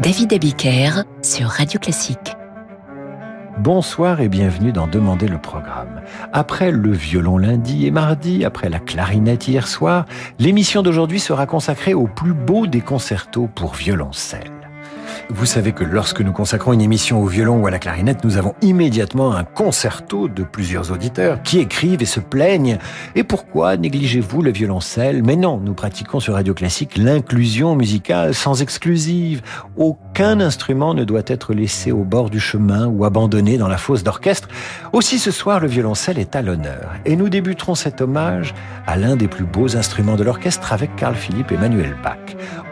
David Abiker sur Radio Classique. Bonsoir et bienvenue dans Demander le programme. Après le violon lundi et mardi, après la clarinette hier soir, l'émission d'aujourd'hui sera consacrée au plus beau des concertos pour violoncelle. Vous savez que lorsque nous consacrons une émission au violon ou à la clarinette, nous avons immédiatement un concerto de plusieurs auditeurs qui écrivent et se plaignent. Et pourquoi négligez-vous le violoncelle? Mais non, nous pratiquons sur Radio Classique l'inclusion musicale sans exclusive. Aucun instrument ne doit être laissé au bord du chemin ou abandonné dans la fosse d'orchestre. Aussi ce soir, le violoncelle est à l'honneur. Et nous débuterons cet hommage à l'un des plus beaux instruments de l'orchestre avec Carl Philippe Emmanuel Bach.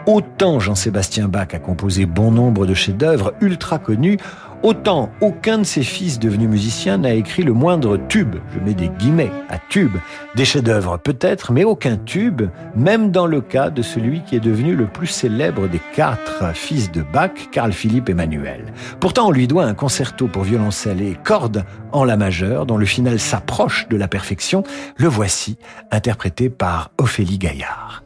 Autant Jean-Sébastien Bach a composé bon nombre de chefs-d'œuvre ultra connus, autant aucun de ses fils devenus musiciens n'a écrit le moindre tube, je mets des guillemets à tube, des chefs-d'œuvre peut-être, mais aucun tube, même dans le cas de celui qui est devenu le plus célèbre des quatre fils de Bach, Carl Philippe Emmanuel. Pourtant, on lui doit un concerto pour violoncelle et cordes en la majeure, dont le final s'approche de la perfection. Le voici, interprété par Ophélie Gaillard.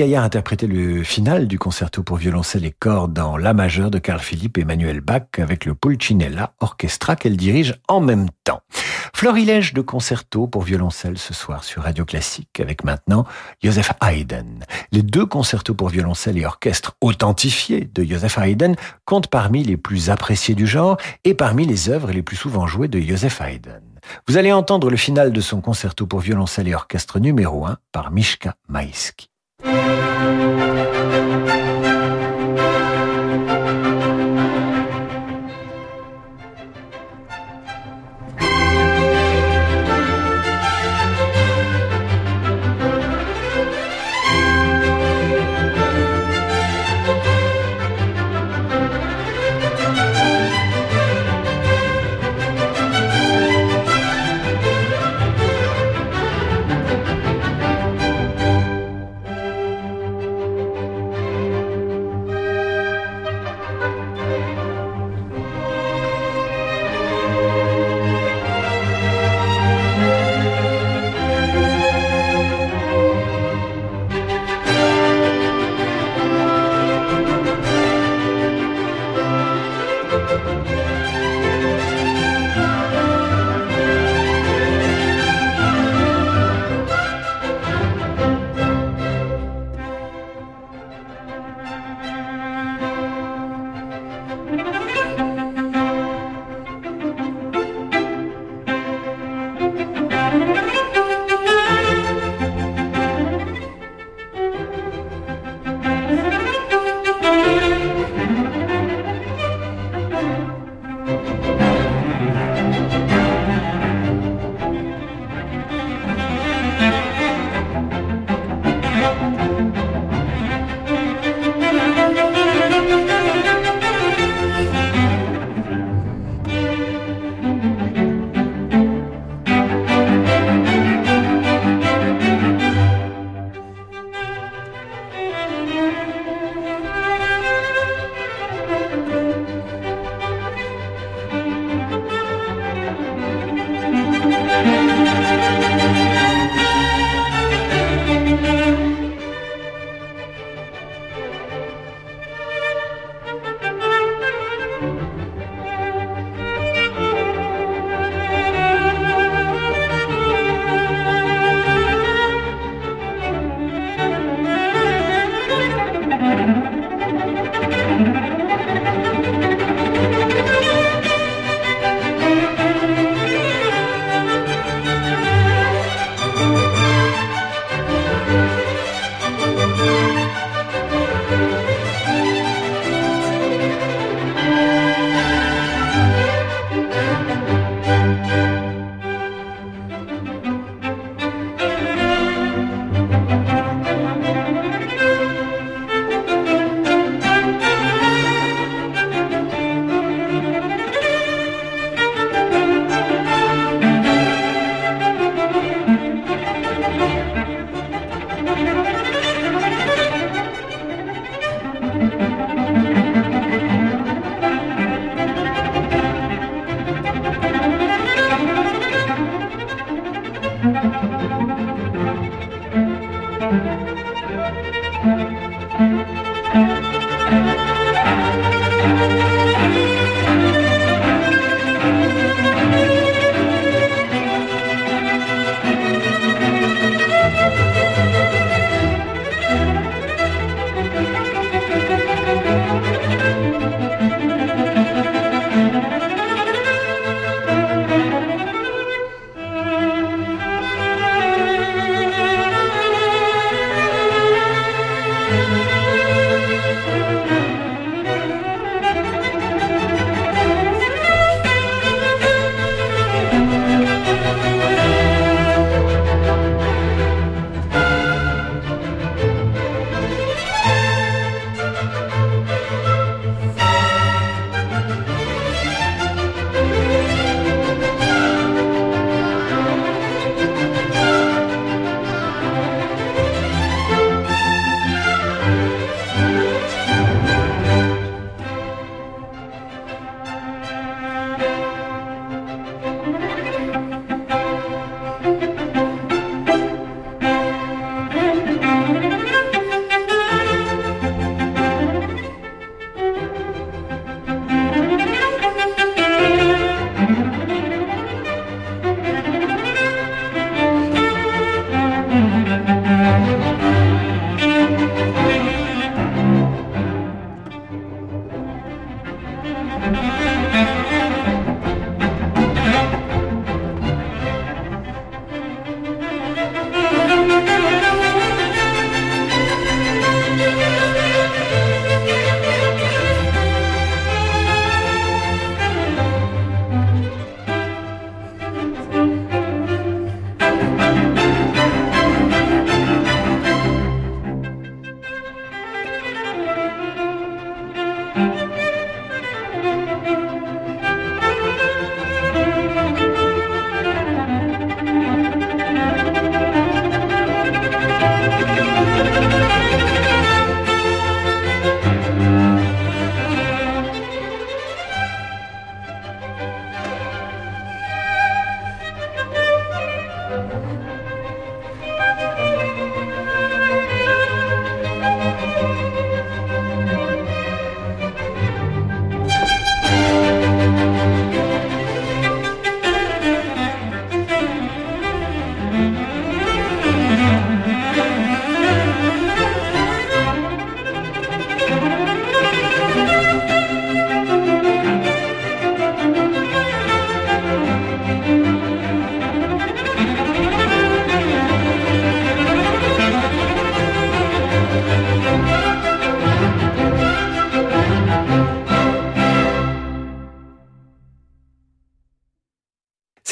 Gaillard interprétait le final du concerto pour violoncelle et cordes dans La majeure de Carl Philippe Emmanuel Bach avec le Pulcinella Orchestra qu'elle dirige en même temps. Florilège de concerto pour violoncelle ce soir sur Radio Classique avec maintenant Joseph Haydn. Les deux concertos pour violoncelle et orchestre authentifiés de Joseph Haydn comptent parmi les plus appréciés du genre et parmi les œuvres les plus souvent jouées de Joseph Haydn. Vous allez entendre le final de son concerto pour violoncelle et orchestre numéro 1 par Mishka Maïski. Thank you.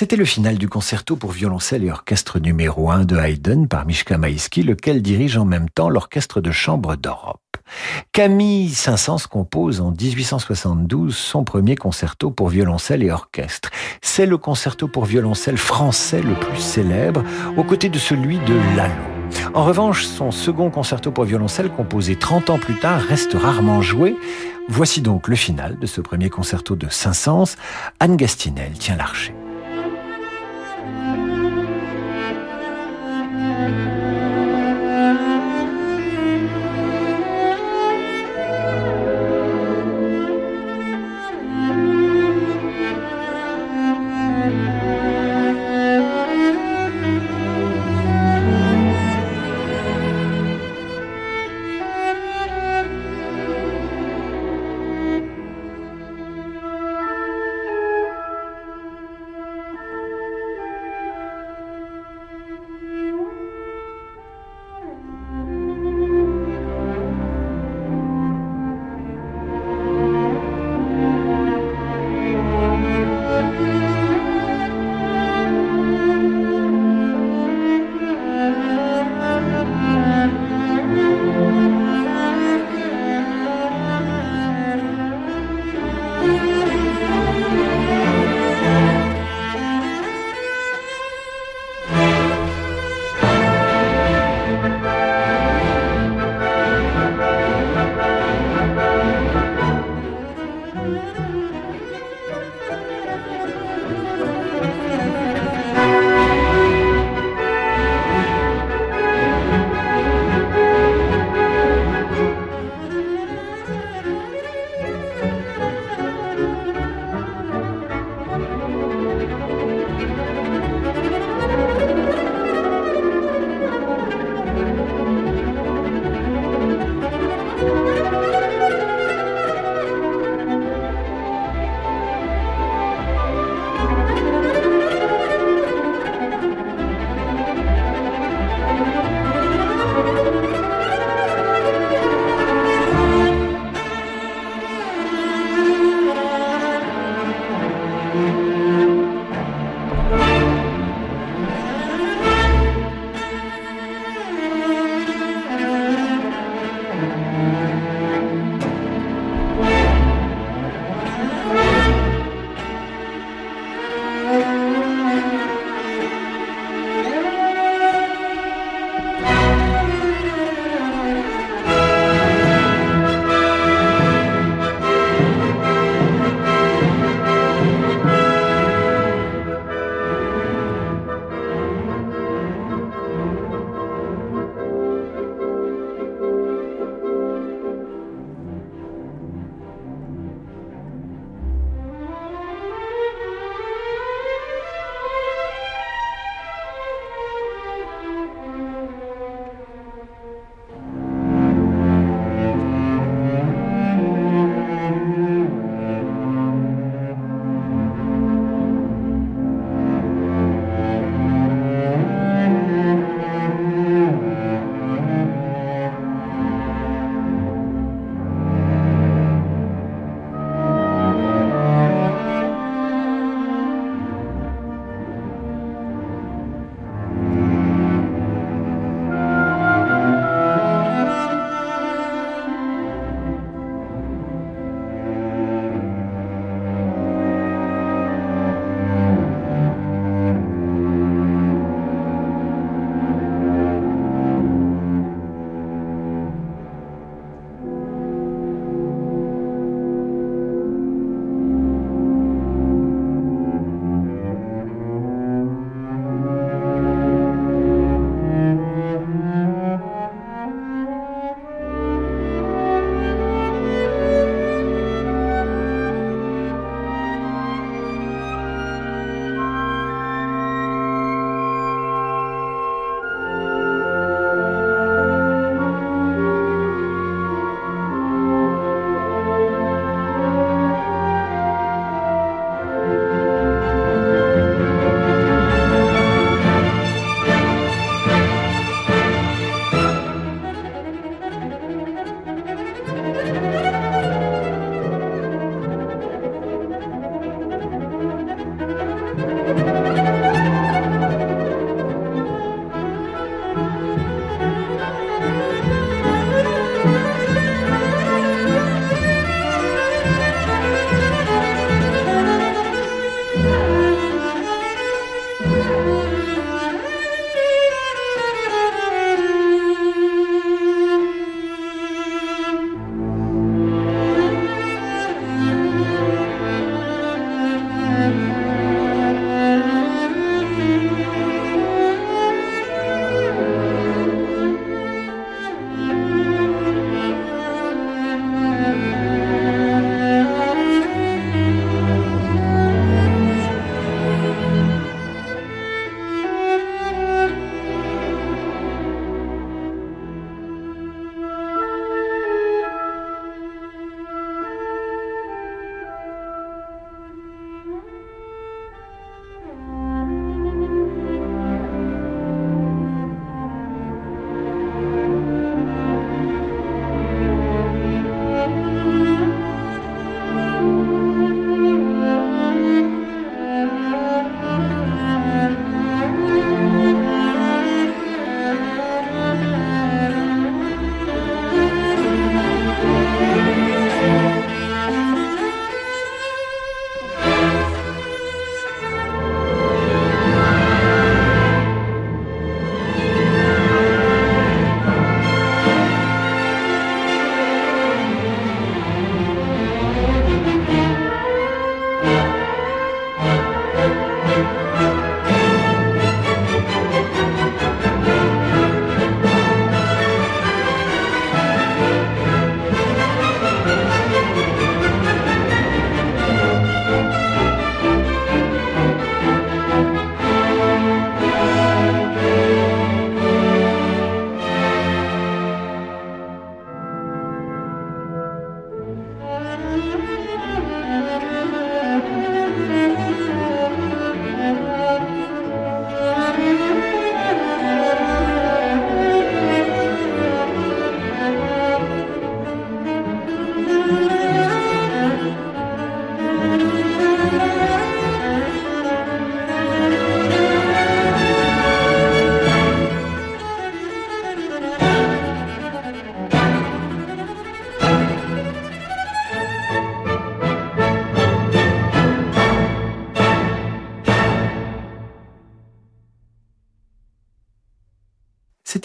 C'était le final du concerto pour violoncelle et orchestre numéro 1 de Haydn par Mishka Maïski, lequel dirige en même temps l'orchestre de chambre d'Europe. Camille Saint-Saëns compose en 1872 son premier concerto pour violoncelle et orchestre. C'est le concerto pour violoncelle français le plus célèbre, aux côtés de celui de Lalo. En revanche, son second concerto pour violoncelle, composé 30 ans plus tard, reste rarement joué. Voici donc le final de ce premier concerto de Saint-Saëns. Anne Gastinel tient l'archer. thank you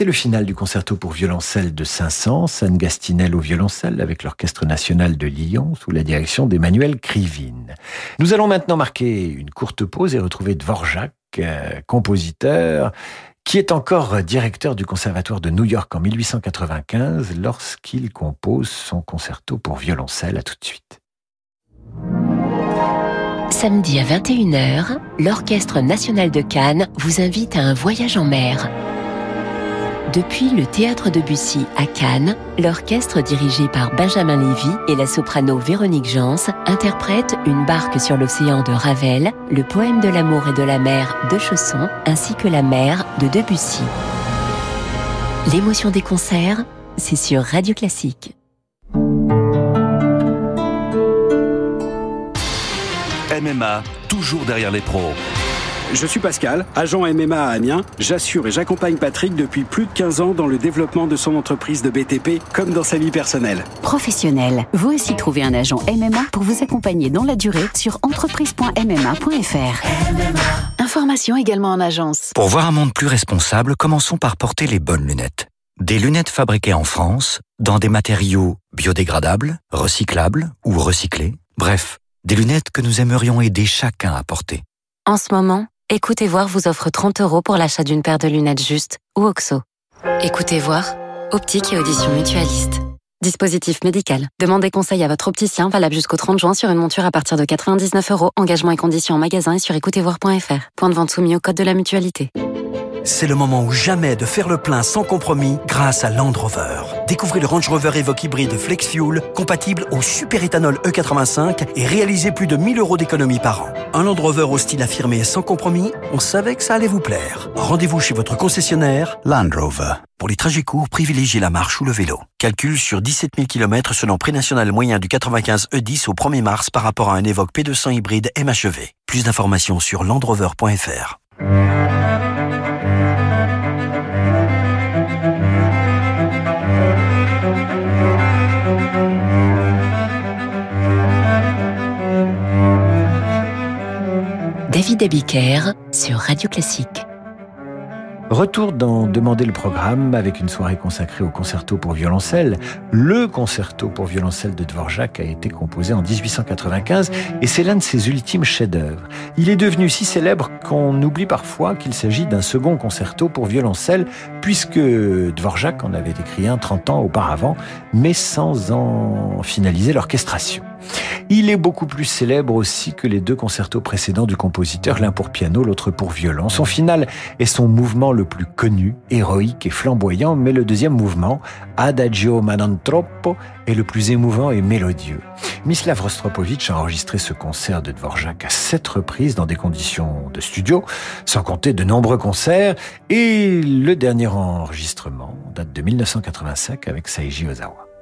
C'était le final du concerto pour violoncelle de Saint-Saëns, San Gastinel au violoncelle avec l'Orchestre national de Lyon sous la direction d'Emmanuel Krivine. Nous allons maintenant marquer une courte pause et retrouver Dvorak, euh, compositeur, qui est encore directeur du Conservatoire de New York en 1895 lorsqu'il compose son concerto pour violoncelle. À tout de suite. Samedi à 21h, l'Orchestre national de Cannes vous invite à un voyage en mer. Depuis le théâtre de Bussy à Cannes, l'orchestre dirigé par Benjamin Lévy et la soprano Véronique Jans interprète Une barque sur l'océan de Ravel, le poème de l'amour et de la mer de Chausson, ainsi que La mer de Debussy. L'émotion des concerts, c'est sur Radio Classique. MMA, toujours derrière les pros. Je suis Pascal, agent MMA à Amiens. J'assure et j'accompagne Patrick depuis plus de 15 ans dans le développement de son entreprise de BTP comme dans sa vie personnelle. Professionnel, vous aussi trouvez un agent MMA pour vous accompagner dans la durée sur entreprise.mma.fr. Information également en agence. Pour voir un monde plus responsable, commençons par porter les bonnes lunettes. Des lunettes fabriquées en France, dans des matériaux biodégradables, recyclables ou recyclés. Bref, des lunettes que nous aimerions aider chacun à porter. En ce moment, Écoutez voir vous offre 30 euros pour l'achat d'une paire de lunettes juste ou OXO. Écoutez voir, optique et audition mutualiste. Dispositif médical. Demandez conseil à votre opticien valable jusqu'au 30 juin sur une monture à partir de 99 euros. Engagement et conditions en magasin et sur écoutezvoir.fr. Point de vente soumis au code de la mutualité. C'est le moment ou jamais de faire le plein sans compromis grâce à Land Rover. Découvrez le Range Rover Evoque hybride Flex Fuel, compatible au superéthanol E85 et réalisez plus de 1000 euros d'économie par an. Un Land Rover au style affirmé et sans compromis, on savait que ça allait vous plaire. Rendez-vous chez votre concessionnaire Land Rover. Pour les trajets courts, privilégiez la marche ou le vélo. Calcul sur 17 000 km selon prix national moyen du 95 E10 au 1er mars par rapport à un Evoque P200 hybride MHEV. Plus d'informations sur landrover.fr. David Abiker sur Radio Classique. Retour dans Demander le programme avec une soirée consacrée au concerto pour violoncelle. Le concerto pour violoncelle de Dvorak a été composé en 1895 et c'est l'un de ses ultimes chefs-d'œuvre. Il est devenu si célèbre qu'on oublie parfois qu'il s'agit d'un second concerto pour violoncelle puisque Dvorak en avait écrit un 30 ans auparavant mais sans en finaliser l'orchestration. Il est beaucoup plus célèbre aussi que les deux concertos précédents du compositeur, l'un pour piano, l'autre pour violon. Son final est son mouvement le plus connu, héroïque et flamboyant, mais le deuxième mouvement, Adagio non troppo, est le plus émouvant et mélodieux. Mislav Rostropovitch a enregistré ce concert de Dvorak à sept reprises dans des conditions de studio, sans compter de nombreux concerts, et le dernier enregistrement date de 1985 avec Saiji Ozawa.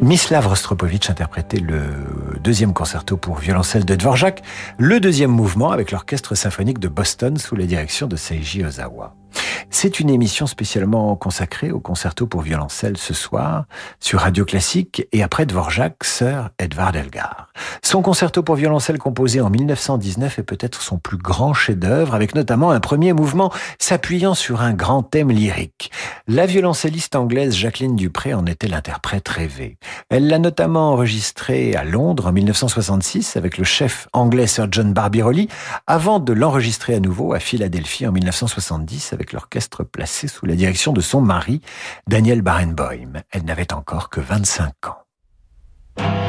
Mislav Rostropovitch interprétait le deuxième concerto pour violoncelle de Dvorak, le deuxième mouvement avec l'orchestre symphonique de Boston sous la direction de Seiji Ozawa. C'est une émission spécialement consacrée au concerto pour violoncelle ce soir sur Radio Classique et après Dvorak, Sir Edvard Elgar. Son concerto pour violoncelle composé en 1919 est peut-être son plus grand chef-d'œuvre avec notamment un premier mouvement s'appuyant sur un grand thème lyrique. La violoncelliste anglaise Jacqueline Dupré en était l'interprète rêvé. Elle l'a notamment enregistré à Londres en 1966 avec le chef anglais Sir John Barbirolli avant de l'enregistrer à nouveau à Philadelphie en 1970 avec l'orchestre placé sous la direction de son mari, Daniel Barenboim. Elle n'avait encore que 25 ans.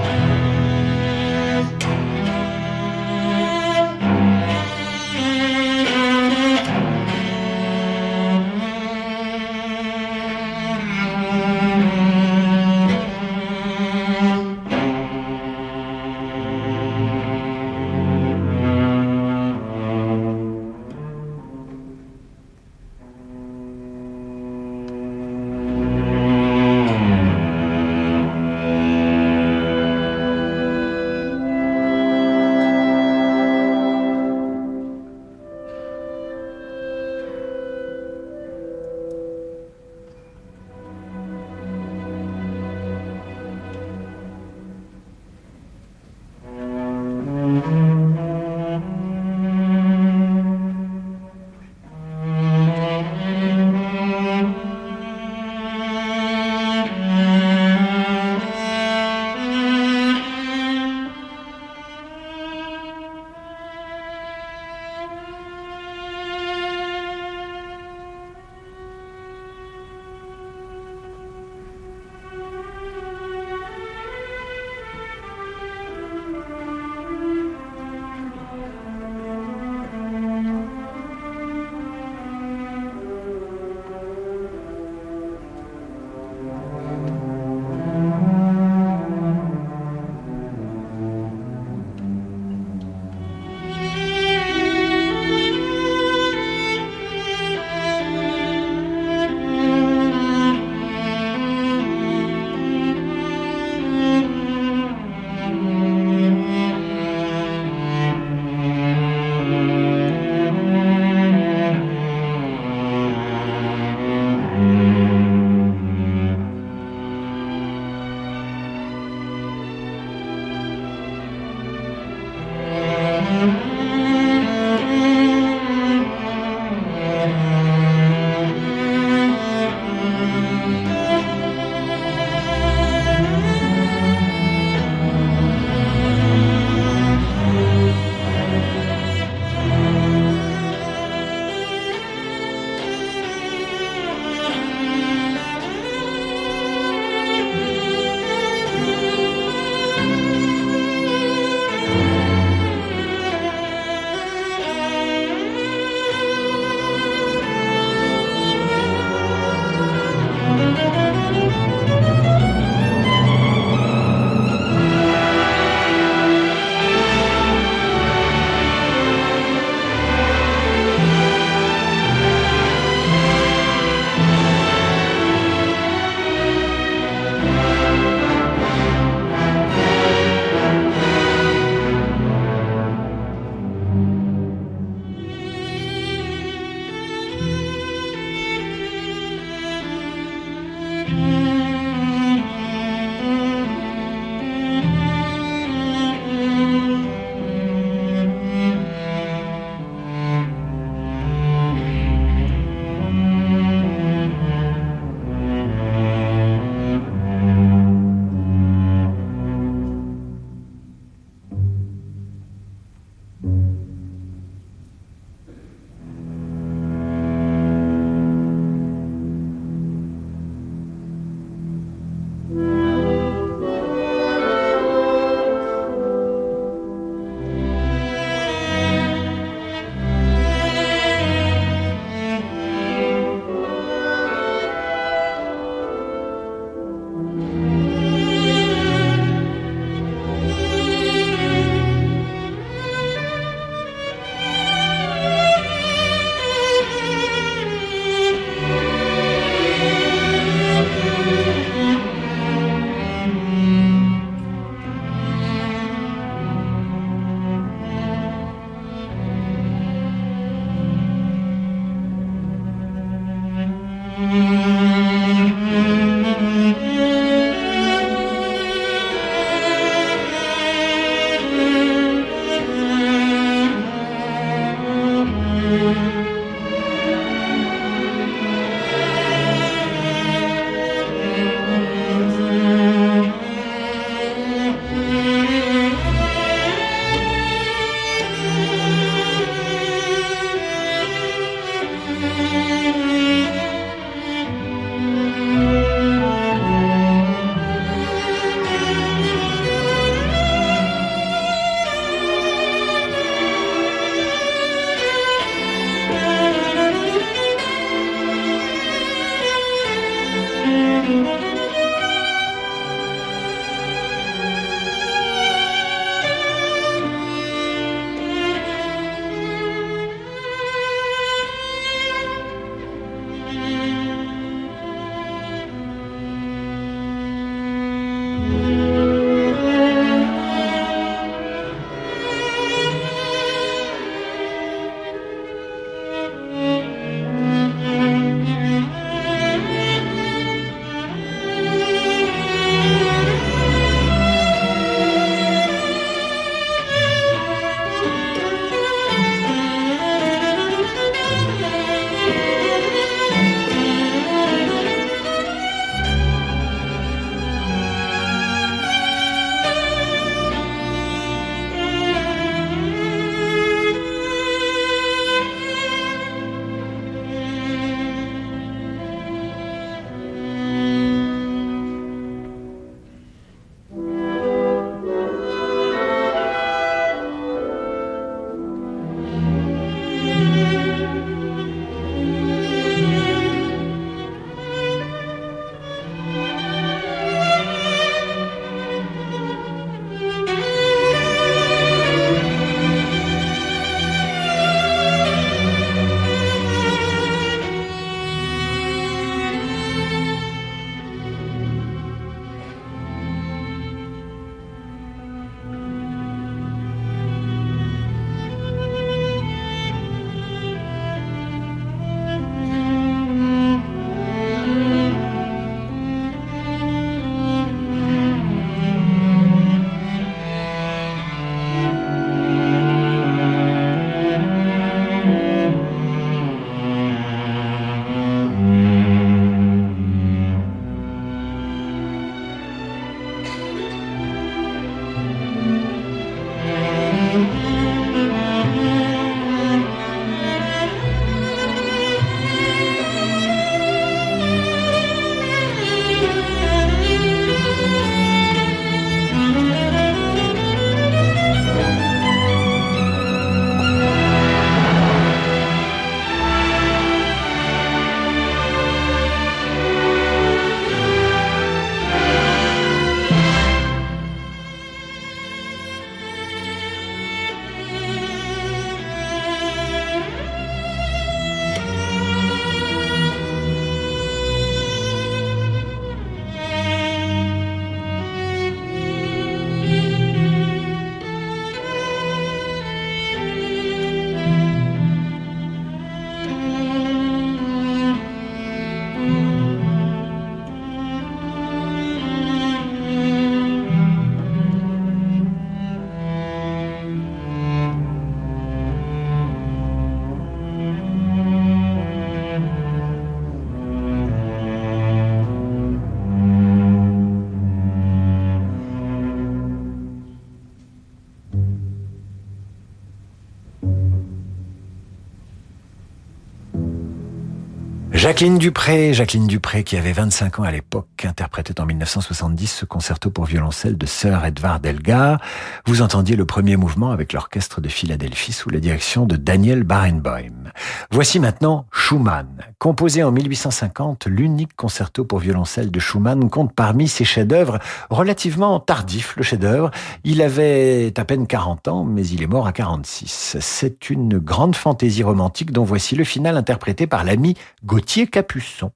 Jacqueline Dupré, Jacqueline Dupré qui avait 25 ans à l'époque, interprétait en 1970 ce concerto pour violoncelle de Sir Edvard Elgar. Vous entendiez le premier mouvement avec l'orchestre de Philadelphie sous la direction de Daniel Barenboim. Voici maintenant Schumann. Composé en 1850, l'unique concerto pour violoncelle de Schumann compte parmi ses chefs-d'œuvre relativement tardif, le chef-d'œuvre. Il avait à peine 40 ans, mais il est mort à 46. C'est une grande fantaisie romantique dont voici le final interprété par l'ami Gauthier Capuçon.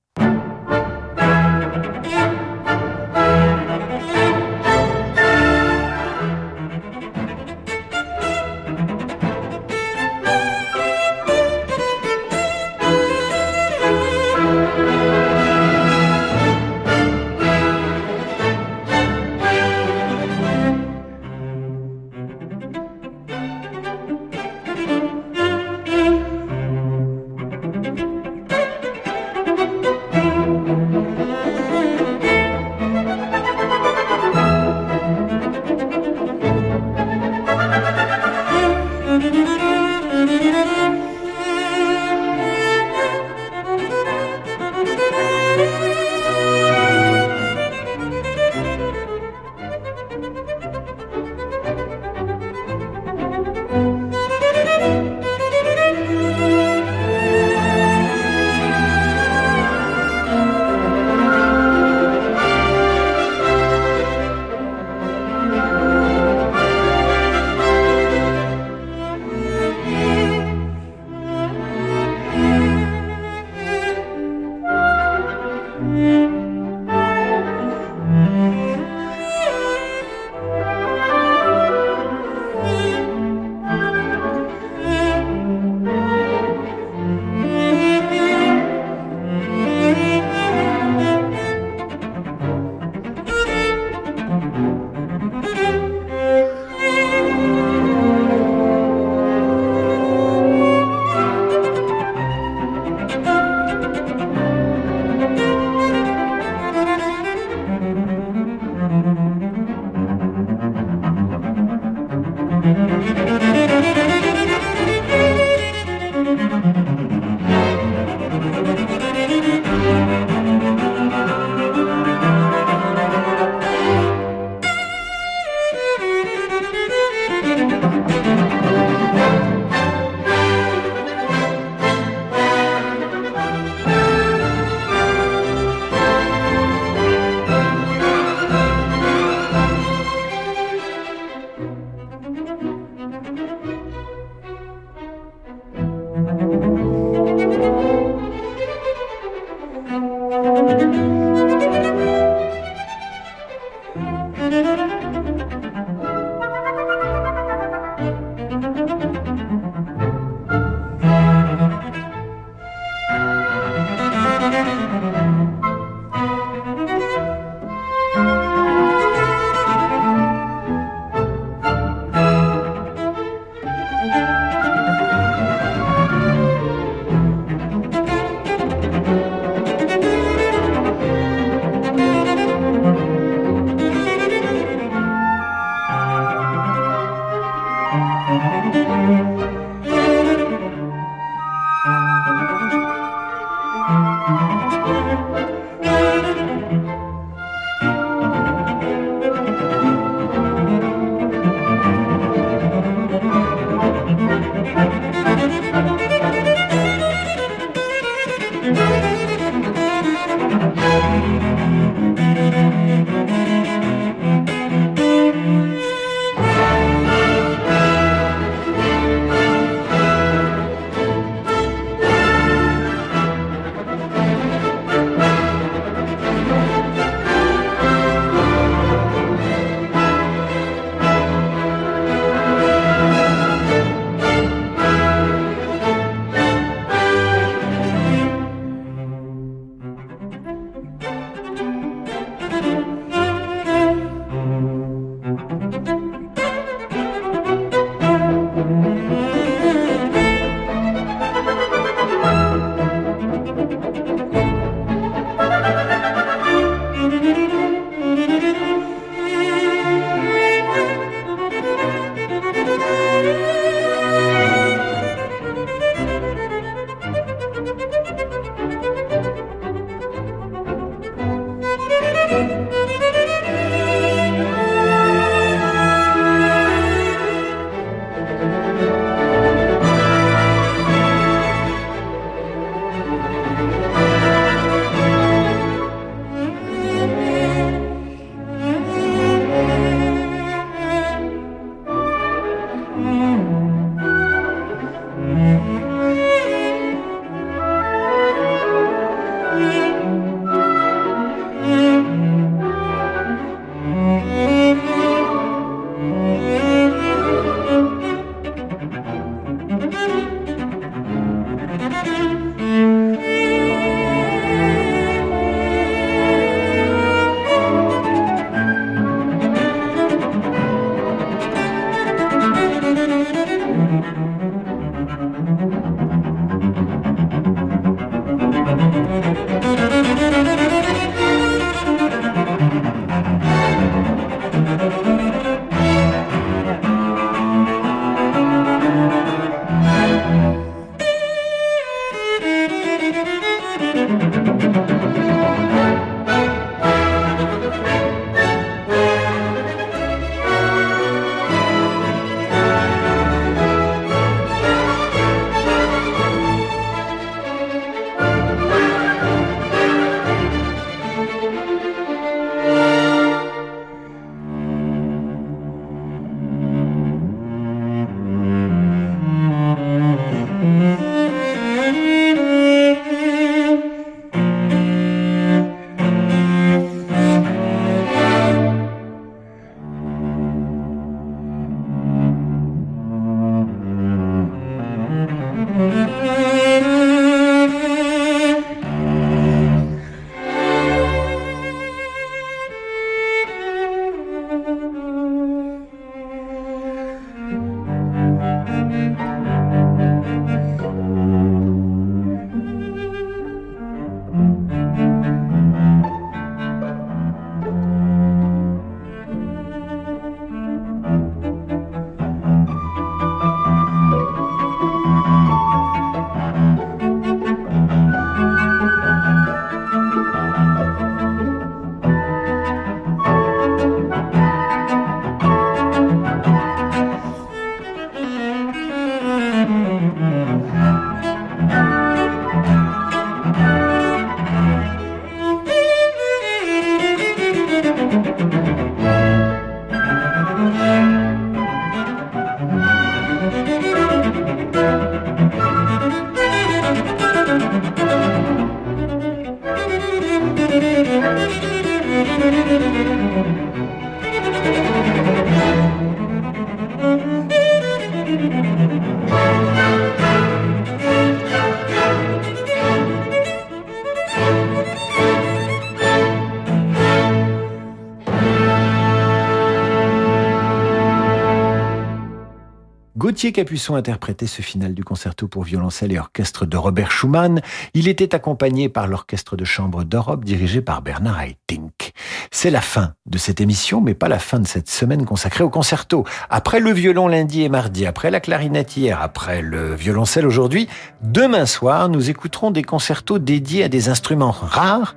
Gauthier Capuçon interprétait ce final du concerto pour violoncelle et orchestre de Robert Schumann. Il était accompagné par l'orchestre de chambre d'Europe dirigé par Bernard Haitink. C'est la fin de cette émission, mais pas la fin de cette semaine consacrée au concerto. Après le violon lundi et mardi, après la clarinette hier, après le violoncelle aujourd'hui, demain soir, nous écouterons des concertos dédiés à des instruments rares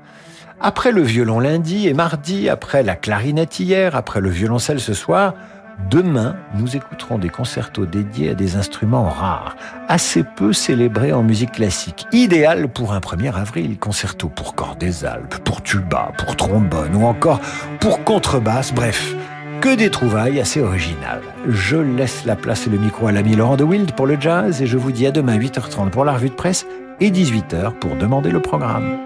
après le violon lundi et mardi, après la clarinette hier, après le violoncelle ce soir, Demain, nous écouterons des concertos dédiés à des instruments rares, assez peu célébrés en musique classique. Idéal pour un 1er avril, concerto pour corps des Alpes, pour tuba, pour trombone ou encore pour contrebasse, bref. Que des trouvailles assez originales. Je laisse la place et le micro à l'ami Laurent de Wild pour le jazz et je vous dis à demain 8h30 pour la revue de presse et 18h pour demander le programme.